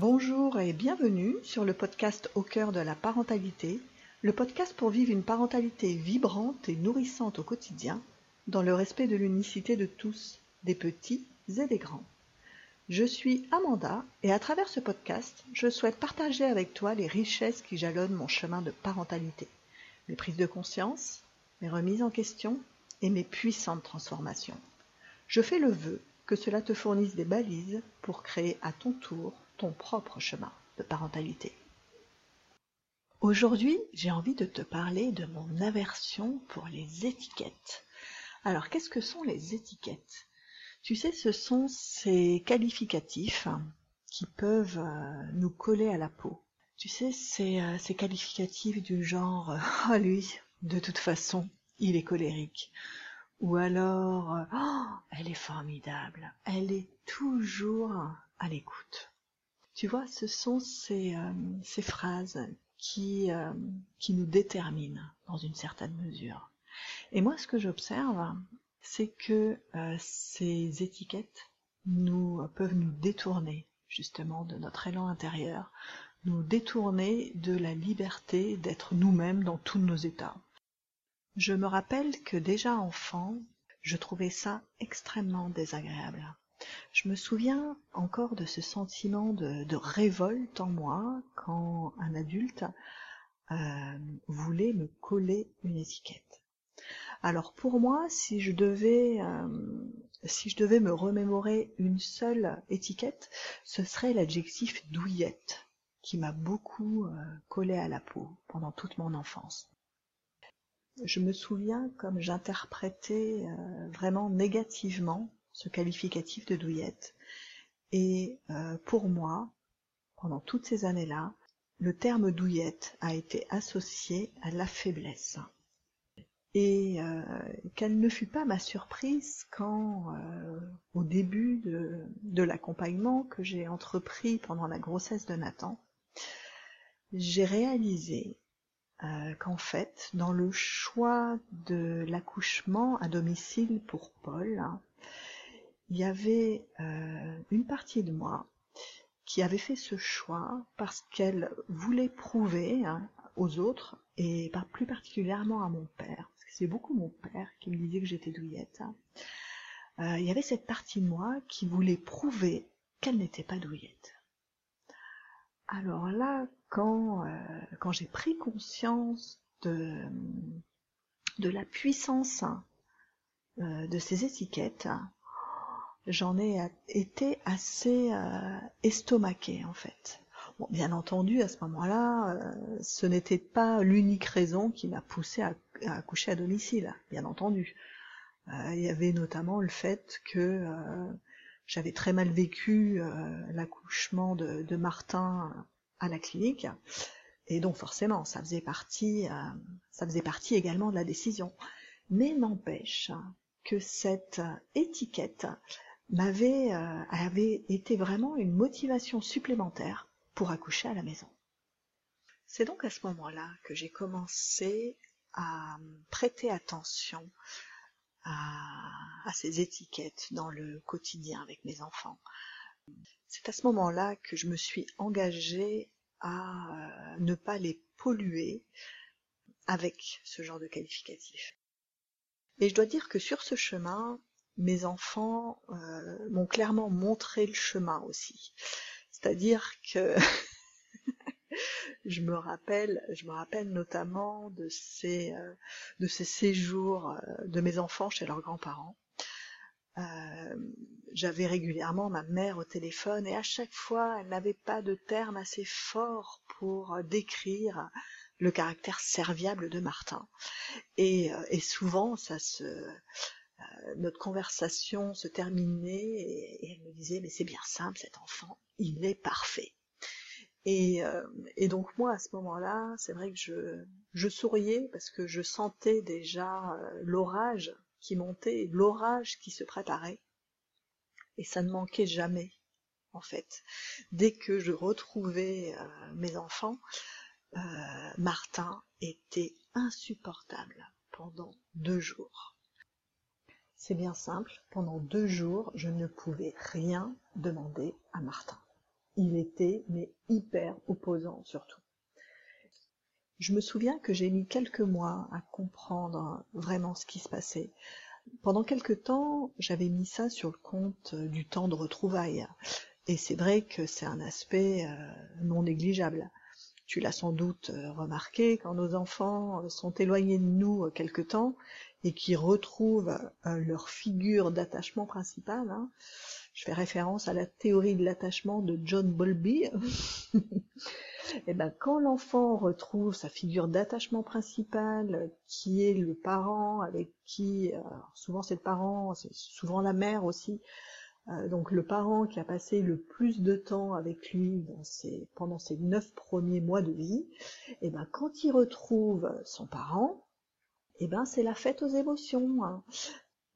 Bonjour et bienvenue sur le podcast Au cœur de la parentalité, le podcast pour vivre une parentalité vibrante et nourrissante au quotidien, dans le respect de l'unicité de tous, des petits et des grands. Je suis Amanda et à travers ce podcast, je souhaite partager avec toi les richesses qui jalonnent mon chemin de parentalité, mes prises de conscience, mes remises en question et mes puissantes transformations. Je fais le vœu que cela te fournisse des balises pour créer à ton tour ton propre chemin de parentalité. Aujourd'hui, j'ai envie de te parler de mon aversion pour les étiquettes. Alors, qu'est-ce que sont les étiquettes? Tu sais, ce sont ces qualificatifs qui peuvent euh, nous coller à la peau. Tu sais, c'est euh, ces qualificatifs du genre « Oh lui, de toute façon, il est colérique » ou alors oh, elle est formidable, elle est toujours à l'écoute. Tu vois, ce sont ces, euh, phrases qui, euh, qui nous déterminent dans une certaine mesure. Et moi, ce que j'observe, c'est que ces étiquettes nous peuvent nous détourner justement de notre élan intérieur, nous détourner de la liberté d'être nous-mêmes dans tous nos états. Je me rappelle que déjà enfant, je trouvais ça extrêmement désagréable. Je me souviens encore de ce sentiment de, révolte en moi quand un adulte euh, voulait me coller une étiquette. Alors pour moi, si je devais euh, me remémorer une seule étiquette, ce serait l'adjectif douillette, qui m'a beaucoup euh, collé à la peau pendant toute mon enfance je me souviens comme j'interprétais vraiment négativement ce qualificatif de douillette. Et euh, pour moi, pendant toutes ces années-là, le terme douillette a été associé à la faiblesse. Et euh, quelle ne fut pas ma surprise quand, au début de, l'accompagnement que j'ai entrepris pendant la grossesse de Nathan, j'ai réalisé euh, qu'en fait, dans le choix de l'accouchement à domicile pour Paul, hein, il y avait euh, une partie de moi qui avait fait ce choix parce qu'elle voulait prouver hein, aux autres, et plus particulièrement à mon père, parce que c'est beaucoup mon père qui me disait que j'étais douillette, hein. euh, il y avait cette partie de moi qui voulait prouver qu'elle n'était pas douillette. Alors là, quand, euh, j'ai pris conscience de, la puissance euh, de ces étiquettes, j'en ai été assez euh, estomaquée en fait. Bien entendu, à ce moment-là, ce n'était pas l'unique raison qui m'a poussée à, accoucher à domicile, bien entendu. il y avait notamment le fait que j'avais très mal vécu l'accouchement de, Martin à la clinique. Et donc forcément, ça faisait partie, euh, ça faisait partie également de la décision. Mais n'empêche que cette étiquette m'avait euh, avait été vraiment une motivation supplémentaire pour accoucher à la maison. C'est donc à ce moment-là que j'ai commencé à prêter attention à, à, ces étiquettes dans le quotidien avec mes enfants. C'est à ce moment-là que je me suis engagée à euh, ne pas les polluer avec ce genre de qualificatif. Et je dois dire que sur ce chemin, mes enfants euh, m'ont clairement montré le chemin aussi. C'est-à-dire que je me rappelle, je me rappelle notamment de ces, euh, séjours de mes enfants chez leurs grands-parents. Euh, j'avais régulièrement ma mère au téléphone et à chaque fois elle n'avait pas de terme assez fort pour décrire le caractère serviable de Martin. Euh, et souvent ça se euh, notre conversation se terminait et, elle me disait mais c'est bien simple cet enfant, il est parfait. Et, et donc moi à ce moment-là, c'est vrai que je, souriais parce que je sentais déjà l'orage qui montait, l'orage qui se préparait. Et ça ne manquait jamais, en fait. Dès que je retrouvais euh, mes enfants, euh, Martin était insupportable pendant deux jours. C'est bien simple, pendant deux jours, je ne pouvais rien demander à Martin. il était mais hyper opposant surtout. Je me souviens que j'ai mis quelques mois à comprendre vraiment ce qui se passait. Pendant quelque temps, j'avais mis ça sur le compte du temps de retrouvailles. Et c'est vrai que c'est un aspect euh, non négligeable. Tu l'as sans doute euh, remarqué, quand nos enfants euh, sont éloignés de nous quelque temps et qui retrouvent leur figure d'attachement principal, hein, je fais référence à la théorie de l'attachement de John Bowlby, et eh ben quand l'enfant retrouve sa figure d'attachement principale, qui est le parent avec qui, souvent c'est le parent, c'est souvent la mère aussi, euh, donc le parent qui a passé le plus de temps avec lui pendant ses neuf premiers mois de vie, et eh ben quand il retrouve son parent, eh ben c'est la fête aux émotions, hein.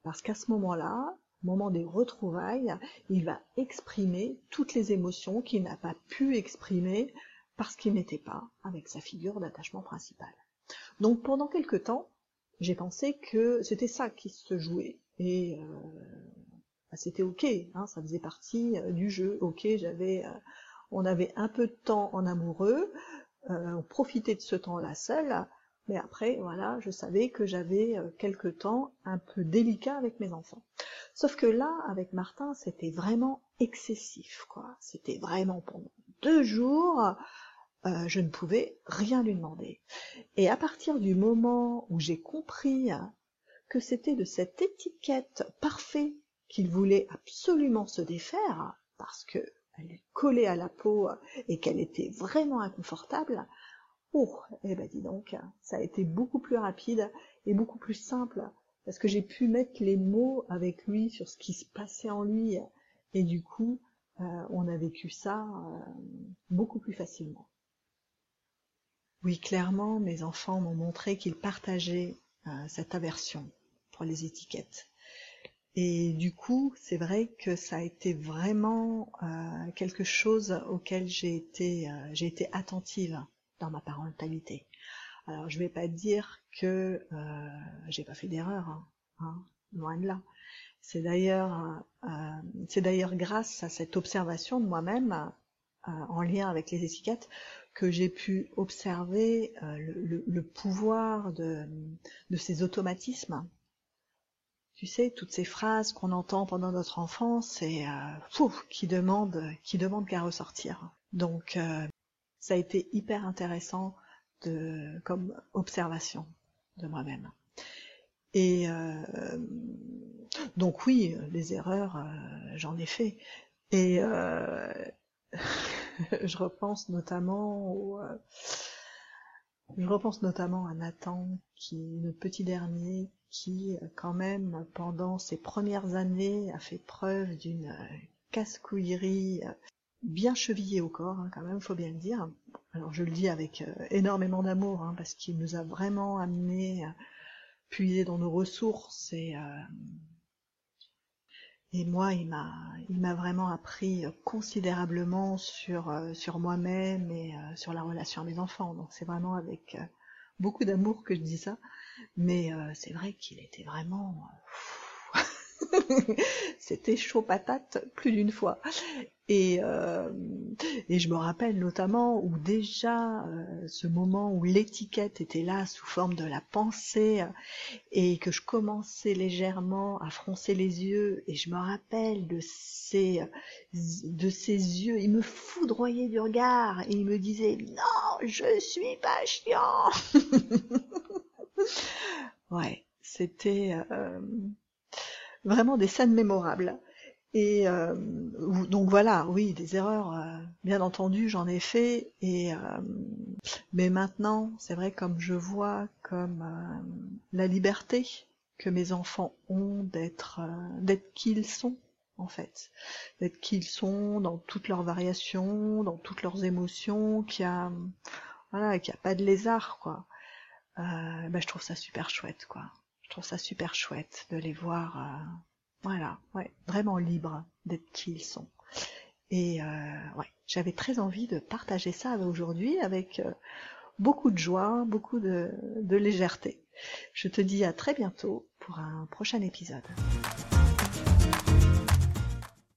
parce qu'à ce moment-là, moment des retrouvailles, il va exprimer toutes les émotions qu'il n'a pas pu exprimer parce qu'il n'était pas avec sa figure d'attachement principal. Donc pendant quelque temps, j'ai pensé que c'était ça qui se jouait. Et euh, bah, c'était ok, hein, ça faisait partie euh, du jeu. Ok, j'avais, euh, on avait un peu de temps en amoureux, on profitait de ce temps-là seul, mais après, voilà, je savais que j'avais quelques temps un peu délicats avec mes enfants. Sauf que là, avec Martin, c'était vraiment excessif, quoi. C'était vraiment pendant deux jours, euh, je ne pouvais rien lui demander. Et à partir du moment où j'ai compris que c'était de cette étiquette parfaite qu'il voulait absolument se défaire, parce que elle lui collait à la peau et qu'elle était vraiment inconfortable, oh, eh ben dis donc, ça a été beaucoup plus rapide et beaucoup plus simple, parce que j'ai pu mettre les mots avec lui sur ce qui se passait en lui, et du coup, euh, on a vécu ça euh, beaucoup plus facilement. Oui, clairement, mes enfants m'ont montré qu'ils partageaient euh, cette aversion pour les étiquettes. Et du coup, c'est vrai que ça a été vraiment quelque chose auquel j'ai été attentive dans ma parentalité. Alors, je vais pas dire que j'ai pas fait d'erreur, hein, hein, loin de là. C'est d'ailleurs, c'est d'ailleurs grâce à cette observation de moi-même en lien avec les étiquettes que j'ai pu observer euh, le, pouvoir de, ces automatismes. Tu sais, toutes ces phrases qu'on entend pendant notre enfance et euh, qui demandent qui demandent qu'à ressortir. Donc euh, ça a été hyper intéressant comme observation de moi-même. Et donc oui, les erreurs, j'en ai fait. Et je repense notamment au, euh, je repense notamment à Nathan, qui est le petit dernier, qui quand même pendant ses premières années a fait preuve d'une euh, casse-couillerie euh, bien chevillée au corps, hein, quand même, faut bien le dire. Alors je le dis avec énormément d'amour, hein, parce qu'il nous a vraiment amené à puiser dans nos ressources et et moi, il m'a, il m'a vraiment appris considérablement sur, euh, sur moi-même et euh, sur la relation à mes enfants. Donc c'est vraiment avec euh, beaucoup d'amour que je dis ça. Mais c'est vrai qu'il était vraiment... C'était chaud patate plus d'une fois. Et, euh, et je me rappelle notamment où déjà euh, ce moment où l'étiquette était là sous forme de la pensée euh, et que je commençais légèrement à froncer les yeux et je me rappelle de ces de ses yeux, il me foudroyait du regard et il me disait non je suis pas chiant. ouais, c'était vraiment des scènes mémorables. Et euh, donc voilà, oui, des erreurs, euh, bien entendu, j'en ai fait. Et euh, mais maintenant, c'est vrai, comme je vois comme la liberté que mes enfants ont d'être d'être qui ils sont, en fait, d'être qui ils sont dans toutes leurs variations, dans toutes leurs émotions, qu'il y a voilà, qu'il n'y a pas de lézard, quoi. ben, je trouve ça super chouette, quoi. Trouve ça super chouette de les voir voilà, ouais, vraiment libres d'être qui ils sont. Et euh, ouais, j'avais très envie de partager ça aujourd'hui avec euh, beaucoup de joie, beaucoup de légèreté. Je te dis à très bientôt pour un prochain épisode.